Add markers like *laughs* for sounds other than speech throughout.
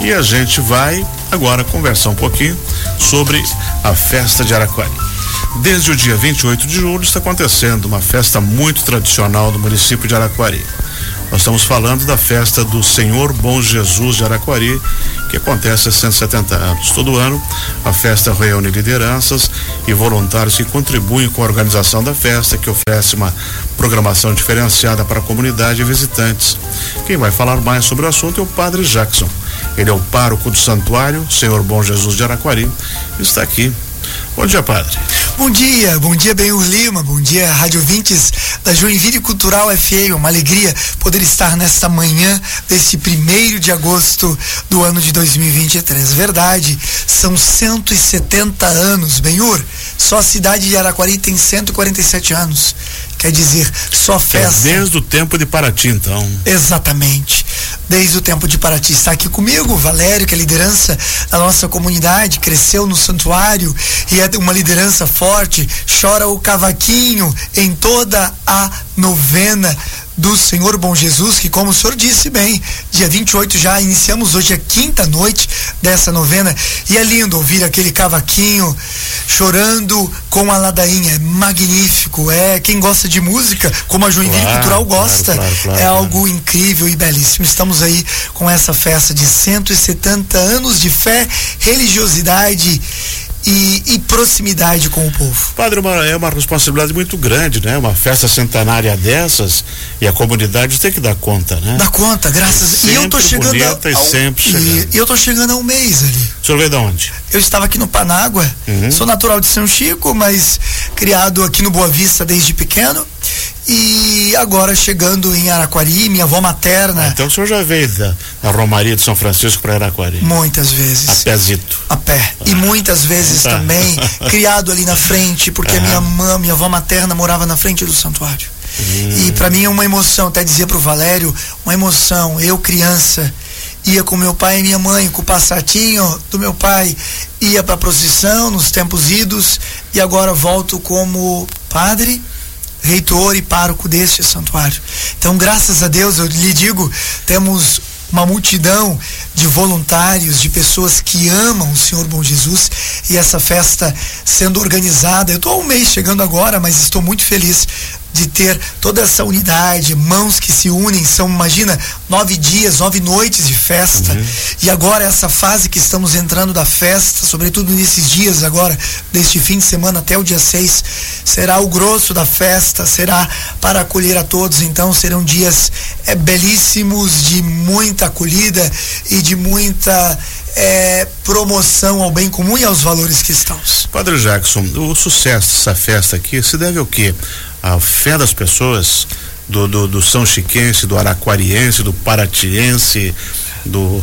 E a gente vai agora conversar um pouquinho sobre a festa de Araquari. Desde o dia 28 de julho está acontecendo uma festa muito tradicional do município de Araquari. Nós estamos falando da festa do Senhor Bom Jesus de Araquari, que acontece há 170 anos. Todo ano, a festa reúne lideranças e voluntários que contribuem com a organização da festa, que oferece uma programação diferenciada para a comunidade e visitantes. Quem vai falar mais sobre o assunto é o Padre Jackson. Ele é o pároco do santuário Senhor Bom Jesus de Araquari. Está aqui Bom dia, padre. Bom dia, bom dia, Benhur Lima, bom dia, Rádio Vintes da Joinville Cultural FM. Uma alegria poder estar nesta manhã deste primeiro de agosto do ano de 2023. Verdade, são 170 anos, Benhur. Só a cidade de Araquari tem 147 anos. Quer dizer, só é festa. É desde o tempo de Paraty, então. Exatamente. Desde o tempo de Paraty. Está aqui comigo, Valério, que é a liderança da nossa comunidade, cresceu no santuário e é uma liderança forte. Chora o cavaquinho em toda a novena do Senhor Bom Jesus, que como o senhor disse bem, dia 28 já iniciamos hoje a quinta noite dessa novena. E é lindo ouvir aquele cavaquinho chorando com a ladainha, é magnífico, é. Quem gosta de música, como a Joinville claro, Cultural gosta, claro, claro, é algo incrível e belíssimo. Estamos aí com essa festa de 170 anos de fé, religiosidade e, e, proximidade com o povo. Padre, uma, é uma responsabilidade muito grande, né? Uma festa centenária dessas e a comunidade tem que dar conta, né? Dá conta, graças. E, e eu tô chegando a, ao, e sempre chegando. E eu tô chegando a um mês ali. O senhor veio de onde? Eu estava aqui no Panágua. Uhum. Sou natural de São Chico, mas criado aqui no Boa Vista desde pequeno. E agora chegando em Araquari, minha avó materna. Ah, então o senhor já veio da, da Romaria de São Francisco para Araquari? Muitas vezes. A pézito. A pé. Ah. E muitas vezes tá. também *laughs* criado ali na frente, porque a minha mãe, minha avó materna morava na frente do santuário. Hum. E para mim é uma emoção, até dizia pro Valério, uma emoção. Eu criança ia com meu pai e minha mãe, com o passatinho do meu pai, ia para procissão nos tempos idos e agora volto como padre reitor e pároco deste santuário. Então, graças a Deus, eu lhe digo, temos uma multidão de voluntários, de pessoas que amam o Senhor Bom Jesus e essa festa sendo organizada. Eu estou há um mês chegando agora, mas estou muito feliz de ter toda essa unidade, mãos que se unem, são, imagina, nove dias, nove noites de festa. Uhum. E agora essa fase que estamos entrando da festa, sobretudo nesses dias agora, deste fim de semana até o dia 6, será o grosso da festa, será para acolher a todos. Então serão dias é, belíssimos, de muita acolhida e de muita é, promoção ao bem comum e aos valores cristãos. Padre Jackson, o sucesso dessa festa aqui se deve ao quê? a fé das pessoas, do, do, do São Chiquense, do Araquariense, do Paratiense, do,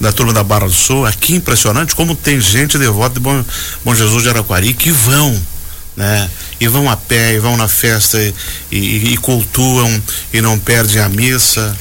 da turma da Barra do Sul. Aqui impressionante como tem gente devota de Bom, Bom Jesus de Araquari que vão, né? E vão a pé, e vão na festa e, e, e cultuam e não perdem a missa.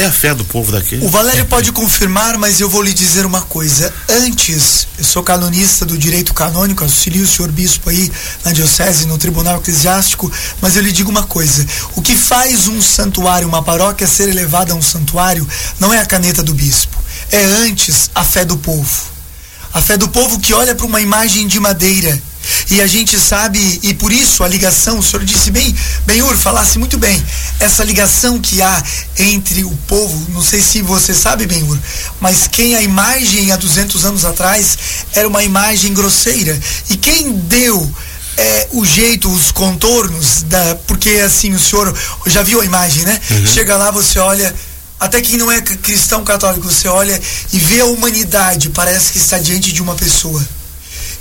É a fé do povo daqui. O Valério pode confirmar, mas eu vou lhe dizer uma coisa. Antes, eu sou canonista do direito canônico, auxilio o senhor bispo aí na diocese, no tribunal eclesiástico, mas eu lhe digo uma coisa. O que faz um santuário, uma paróquia ser elevada a um santuário, não é a caneta do bispo. É antes a fé do povo. A fé do povo que olha para uma imagem de madeira e a gente sabe, e por isso a ligação, o senhor disse bem, Benhur, falasse muito bem, essa ligação que há entre o povo, não sei se você sabe, Benhur, mas quem a imagem há 200 anos atrás era uma imagem grosseira. E quem deu é, o jeito, os contornos, da, porque assim, o senhor já viu a imagem, né? Uhum. Chega lá, você olha até quem não é cristão católico, você olha e vê a humanidade, parece que está diante de uma pessoa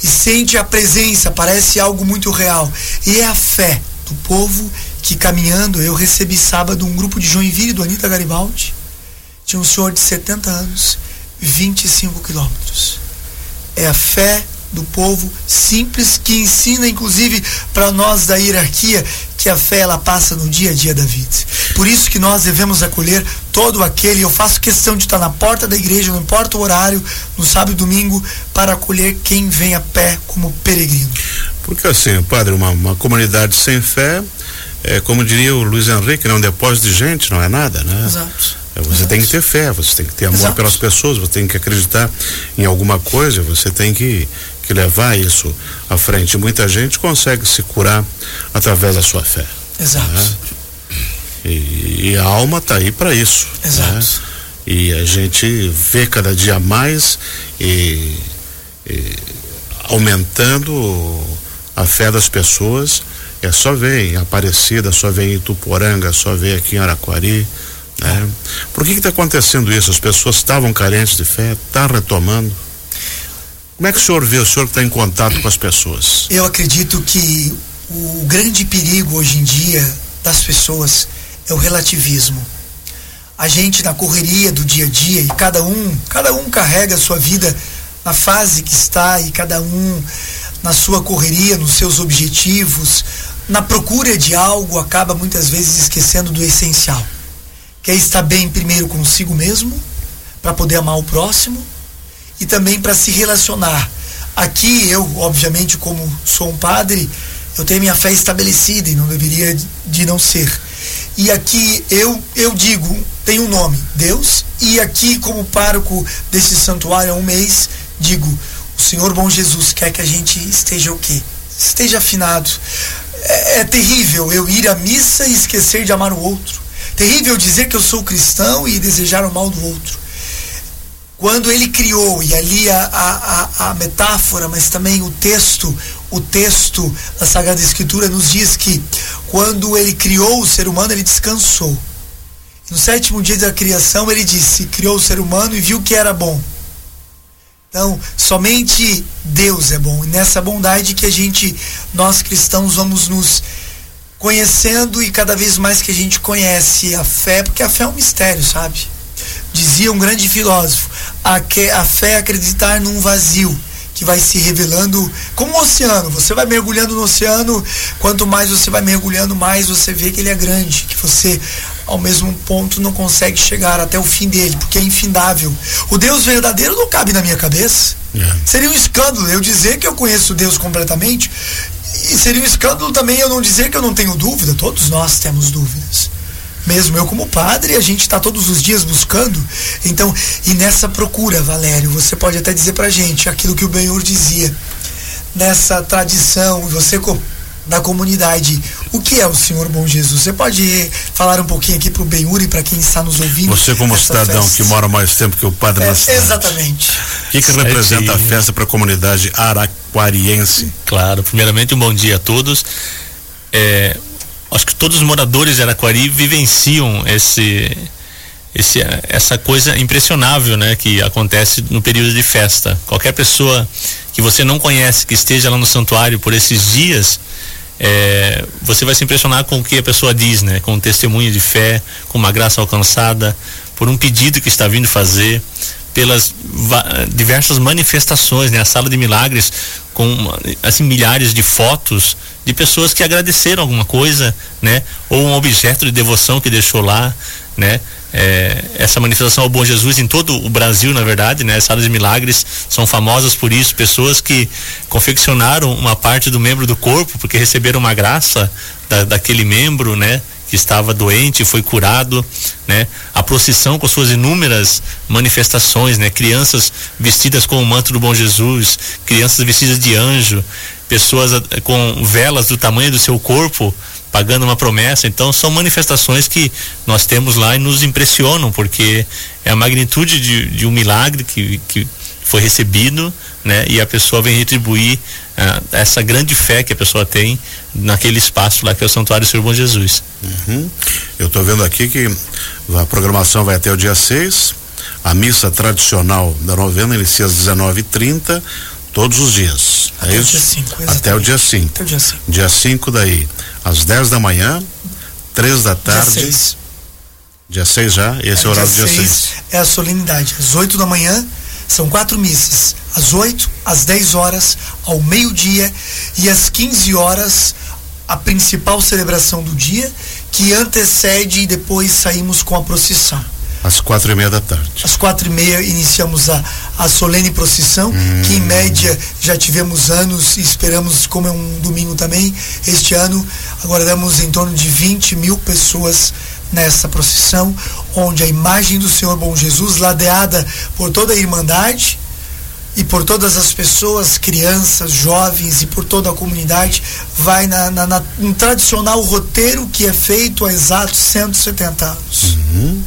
e sente a presença, parece algo muito real. E é a fé do povo que caminhando, eu recebi sábado um grupo de Joinville do Anitta Garibaldi. Tinha um senhor de 70 anos, 25 quilômetros. É a fé do povo simples que ensina inclusive para nós da hierarquia que a fé ela passa no dia a dia da vida. Por isso que nós devemos acolher todo aquele, eu faço questão de estar na porta da igreja, não importa o horário, no sábado e domingo, para acolher quem vem a pé como peregrino. Porque assim, padre, uma, uma comunidade sem fé, é, como diria o Luiz Henrique, não é um depósito de gente, não é nada, né? Exato. É, você tem que ter fé, você tem que ter amor Exato. pelas pessoas, você tem que acreditar em alguma coisa, você tem que, que levar isso à frente. Muita gente consegue se curar através da sua fé. Exato. Né? E, e, a alma está aí para isso. Exato. Né? E a gente vê cada dia mais e, e aumentando a fé das pessoas. É só ver em Aparecida, só ver em Ituporanga, só ver aqui em Araquari. Né? Por que está acontecendo isso? As pessoas estavam carentes de fé, está retomando. Como é que o senhor vê, o senhor que está em contato com as pessoas? Eu acredito que o grande perigo hoje em dia das pessoas é o relativismo. A gente na correria do dia a dia e cada um, cada um carrega a sua vida na fase que está e cada um na sua correria, nos seus objetivos, na procura de algo, acaba muitas vezes esquecendo do essencial. Quer estar bem primeiro consigo mesmo, para poder amar o próximo e também para se relacionar. Aqui eu, obviamente, como sou um padre, eu tenho minha fé estabelecida e não deveria de não ser. E aqui eu eu digo, tem um nome, Deus, e aqui como pároco desse santuário há um mês, digo, o Senhor bom Jesus quer que a gente esteja o quê? Esteja afinado. É, é terrível eu ir à missa e esquecer de amar o outro. Terrível dizer que eu sou cristão e desejar o mal do outro. Quando ele criou, e ali a, a, a metáfora, mas também o texto, o texto da Sagrada Escritura nos diz que quando ele criou o ser humano, ele descansou. No sétimo dia da criação, ele disse: criou o ser humano e viu que era bom. Então, somente Deus é bom. E nessa bondade que a gente, nós cristãos, vamos nos conhecendo e cada vez mais que a gente conhece a fé, porque a fé é um mistério, sabe? Dizia um grande filósofo: a, que, a fé é acreditar num vazio que vai se revelando como um oceano. Você vai mergulhando no oceano, quanto mais você vai mergulhando, mais você vê que ele é grande, que você ao mesmo ponto não consegue chegar até o fim dele, porque é infindável. O Deus verdadeiro não cabe na minha cabeça. É. Seria um escândalo eu dizer que eu conheço Deus completamente, e seria um escândalo também eu não dizer que eu não tenho dúvida. Todos nós temos dúvidas. Mesmo eu como padre, a gente está todos os dias buscando. Então, e nessa procura, Valério, você pode até dizer pra gente aquilo que o Benhur dizia. Nessa tradição, você da comunidade. O que é o Senhor Bom Jesus? Você pode falar um pouquinho aqui para o Benhuri, para quem está nos ouvindo? Você como cidadão festa. que mora mais tempo que o padre é, na cidade. Exatamente. O que, que representa a festa para a comunidade araquariense? Claro, primeiramente um bom dia a todos. É, acho que todos os moradores de Araquari vivenciam esse, esse, essa coisa impressionável né, que acontece no período de festa. Qualquer pessoa que você não conhece, que esteja lá no santuário por esses dias, é, você vai se impressionar com o que a pessoa diz, né? Com um testemunho de fé, com uma graça alcançada, por um pedido que está vindo fazer, pelas diversas manifestações, né? A sala de milagres com assim milhares de fotos de pessoas que agradeceram alguma coisa, né? Ou um objeto de devoção que deixou lá, né? É, essa manifestação ao Bom Jesus em todo o Brasil, na verdade, né? As salas de milagres são famosas por isso, pessoas que confeccionaram uma parte do membro do corpo porque receberam uma graça da, daquele membro, né? Que estava doente foi curado, né? A procissão com suas inúmeras manifestações, né? Crianças vestidas com o manto do Bom Jesus, crianças vestidas de anjo, pessoas eh, com velas do tamanho do seu corpo, pagando uma promessa. Então são manifestações que nós temos lá e nos impressionam, porque é a magnitude de, de um milagre que, que foi recebido, né? E a pessoa vem retribuir uh, essa grande fé que a pessoa tem naquele espaço lá que é o Santuário do Senhor Bom Jesus. Uhum. Eu estou vendo aqui que a programação vai até o dia 6. A missa tradicional da novena inicia às 19h30, todos os dias. Até é isso? O dia 5, até o dia 5. Até o dia 5. Dia 5 daí às 10 da manhã, 3 da tarde. Dia 6. Dia 6 já? Esse é, é o horário do dia 6. É a solenidade. Às 8 da manhã, são quatro missas. Às 8, às 10 horas, ao meio-dia e às 15 horas, a principal celebração do dia, que antecede e depois saímos com a procissão. Às quatro e meia da tarde. Às quatro e meia iniciamos a, a solene procissão, hum. que em média já tivemos anos e esperamos, como é um domingo também, este ano, agora damos em torno de 20 mil pessoas nessa procissão, onde a imagem do Senhor Bom Jesus, ladeada por toda a Irmandade e por todas as pessoas, crianças, jovens e por toda a comunidade, vai na, na, na um tradicional roteiro que é feito há exatos 170 anos. Uhum.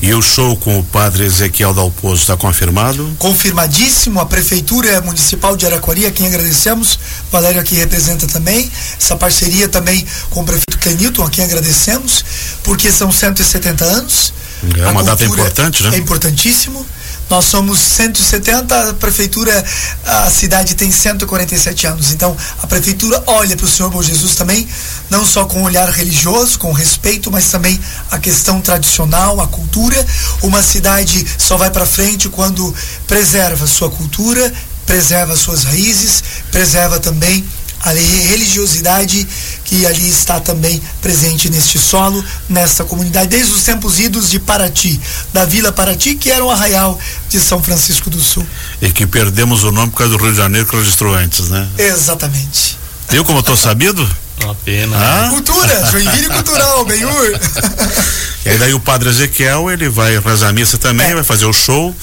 E o show com o padre Ezequiel Dalpozo está confirmado? Confirmadíssimo. A Prefeitura Municipal de Araquari, a quem agradecemos. Valério aqui representa também. Essa parceria também com o prefeito Clenilton, a quem agradecemos, porque são 170 anos. É uma data importante, né? É importantíssimo. Nós somos 170, a prefeitura, a cidade tem 147 anos. Então, a prefeitura olha para o Senhor Bom Jesus também, não só com um olhar religioso, com respeito, mas também a questão tradicional, a cultura. Uma cidade só vai para frente quando preserva sua cultura, preserva suas raízes, preserva também a religiosidade que ali está também presente neste solo, nesta comunidade, desde os tempos idos de Paraty, da Vila Paraty, que era um arraial de São Francisco do Sul. E que perdemos o nome por causa do Rio de Janeiro que registrou antes, né? Exatamente. Eu como estou sabido? *laughs* Uma pena. Ah? Cultura, *laughs* Joinville Cultural, Benhur. e aí daí o padre Ezequiel, ele vai rezar a missa também, é. vai fazer o show,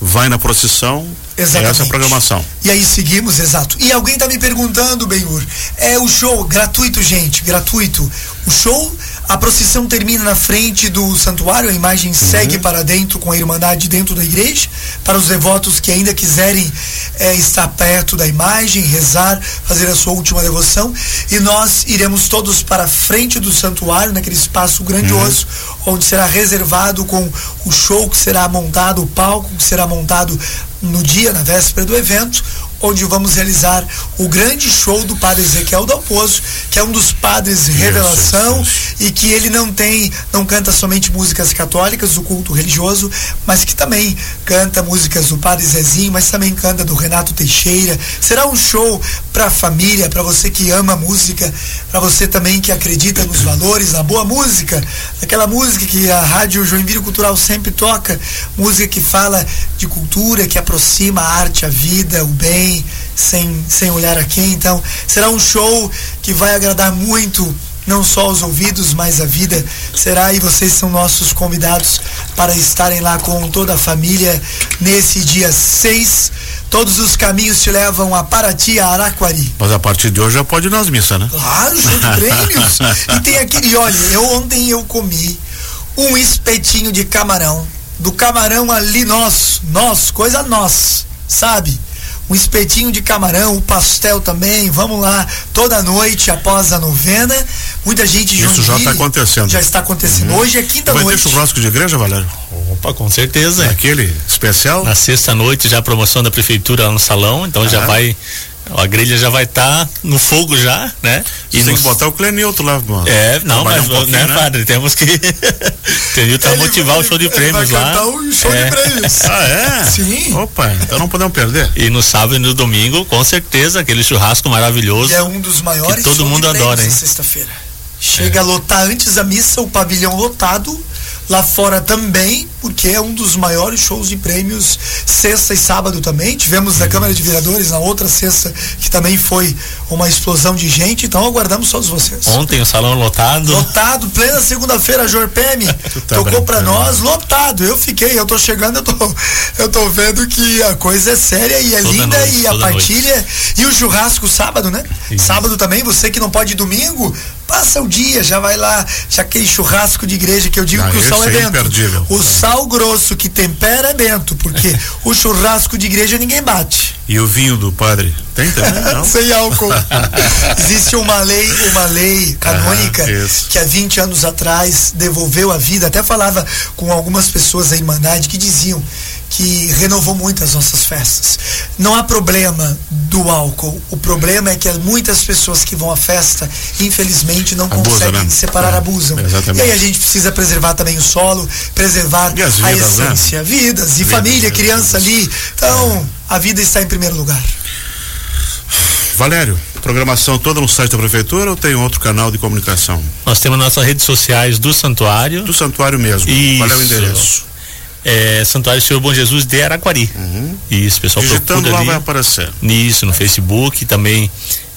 vai na procissão. Exatamente. Essa é a programação. E aí seguimos, exato. E alguém está me perguntando, Benhur, é o show gratuito, gente, gratuito. O show, a procissão termina na frente do santuário, a imagem uhum. segue para dentro com a irmandade dentro da igreja, para os devotos que ainda quiserem é, estar perto da imagem, rezar, fazer a sua última devoção. E nós iremos todos para a frente do santuário, naquele espaço grandioso, uhum. onde será reservado com o show que será montado, o palco que será montado no dia, na véspera do evento, onde vamos realizar o grande show do padre Ezequiel Dalpozo, que é um dos padres revelação e que ele não tem, não canta somente músicas católicas do culto religioso, mas que também canta músicas do padre Zezinho, mas também canta do Renato Teixeira. Será um show para a família, para você que ama música, para você também que acredita nos valores, na boa música, aquela música que a Rádio Joinville Cultural sempre toca, música que fala de cultura, que aproxima a arte, a vida, o bem sem, sem olhar a quem. Então, será um show que vai agradar muito não só aos ouvidos, mas a vida será e vocês são nossos convidados para estarem lá com toda a família nesse dia 6. Todos os caminhos te levam a Paraty, a Araquari. Mas a partir de hoje já pode ir nas missas, né? Claro, show de *laughs* prêmios. e tem aquele, olha, eu ontem eu comi um espetinho de camarão, do camarão ali nosso, nosso, coisa nossa, sabe? um espetinho de camarão, o pastel também. Vamos lá toda noite após a novena. Muita gente Isso já está acontecendo. Já está acontecendo. Uhum. Hoje é quinta Vai noite. Ter churrasco de igreja, Valério? Opa, com certeza. Aquele especial? Na sexta noite já a promoção da prefeitura lá no salão, então ah. já vai a grelha já vai estar tá no fogo já, né? E tem que botar o Clenilton lá, mano. É, não, mas, um né, né, padre, temos que *laughs* Clenilton tá motivar o show de prêmios vai lá. o show é. de prêmios. *laughs* ah, é? Sim. Opa, então não podemos perder. E no sábado e no domingo, com certeza, aquele churrasco maravilhoso. E é um dos maiores que todo mundo adora, hein? Sexta-feira. Chega é. a lotar antes da missa, o pavilhão lotado lá fora também, porque é um dos maiores shows de prêmios, sexta e sábado também. Tivemos na Câmara de Vereadores na outra sexta, que também foi uma explosão de gente, então aguardamos todos vocês. Ontem o salão lotado. Lotado, plena segunda-feira, a Jorpeme *laughs* tá tocou para nós, lotado. Eu fiquei, eu tô chegando, eu tô, eu tô vendo que a coisa é séria e é toda linda noite, e a partilha. Noite. E o churrasco sábado, né? Isso. Sábado também, você que não pode domingo, passa o dia, já vai lá, já aquele churrasco de igreja que eu digo que o é, é bento. O sal grosso que tempera é bento, porque *laughs* o churrasco de igreja ninguém bate. E o vinho do padre? Tem também? *laughs* Não? Sem álcool. *laughs* Existe uma lei, uma lei canônica ah, que há 20 anos atrás devolveu a vida. Até falava com algumas pessoas da Irmandade que diziam que renovou muito as nossas festas. Não há problema do álcool. O problema é que muitas pessoas que vão à festa, infelizmente, não Abusa, conseguem né? separar, é, abusam. Exatamente. E aí a gente precisa preservar também o solo, preservar vidas, a né? essência, né? vidas e vidas, família, criança ali. Então, é. a vida está em primeiro lugar. Valério, programação toda no site da prefeitura ou tem outro canal de comunicação? Nós temos nossas redes sociais do santuário. Do santuário mesmo. Isso. Qual é o endereço? É, Santuário Senhor Bom Jesus de Araquari. Uhum. Isso, pessoal Digitando lá ali, vai aparecer. Nisso, no Facebook, também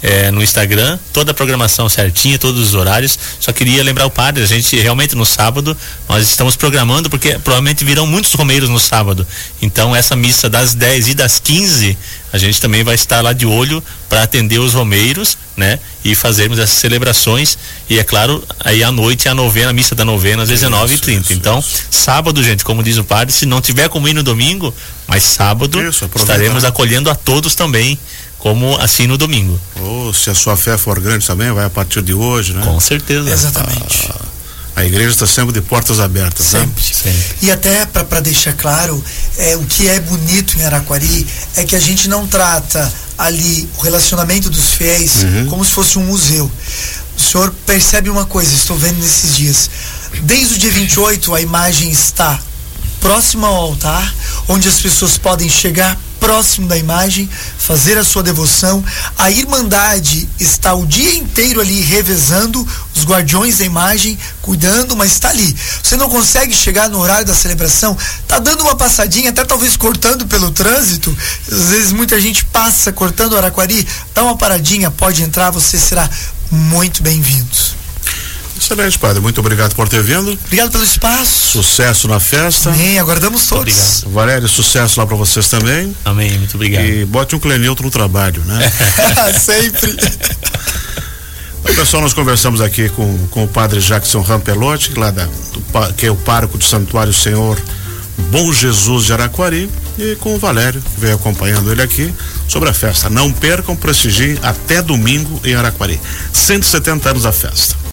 é, no Instagram, toda a programação certinha, todos os horários. Só queria lembrar o padre, a gente realmente no sábado, nós estamos programando, porque provavelmente virão muitos romeiros no sábado. Então essa missa das 10 e das 15, a gente também vai estar lá de olho para atender os romeiros, né? E fazermos essas celebrações. E é claro, aí à noite é a novena, a missa da novena às 19h30. Então, isso. sábado, gente, como diz o padre, se não tiver como ir no domingo, mas sábado isso, estaremos acolhendo a todos também como assim no domingo. Ou oh, se a sua fé for grande também, vai a partir de hoje, né? Com certeza. Exatamente. Ah, a igreja está sempre de portas abertas, sempre. Né? sempre. E até para deixar claro, é, o que é bonito em Araquari é que a gente não trata ali o relacionamento dos fiéis uhum. como se fosse um museu. O senhor percebe uma coisa, estou vendo nesses dias. Desde o dia 28, a imagem está próxima ao altar, onde as pessoas podem chegar próximo da imagem, fazer a sua devoção. A Irmandade está o dia inteiro ali revezando, os guardiões da imagem, cuidando, mas está ali. Você não consegue chegar no horário da celebração, tá dando uma passadinha, até talvez cortando pelo trânsito. Às vezes muita gente passa cortando o Araquari, dá uma paradinha, pode entrar, você será muito bem-vindo. Excelente, padre. Muito obrigado por ter vindo. Obrigado pelo espaço. Sucesso na festa. Amém. Aguardamos todos. Obrigado. Valério, sucesso lá para vocês também. Amém. Muito obrigado. E bote um clenilto no trabalho, né? *laughs* Sempre. Então, pessoal, nós conversamos aqui com, com o padre Jackson Rampelotti, lá da, do, que é o pároco do Santuário Senhor Bom Jesus de Araquari, e com o Valério, que veio acompanhando ele aqui, sobre a festa. Não percam, prestigiem até domingo em Araquari. 170 anos da festa.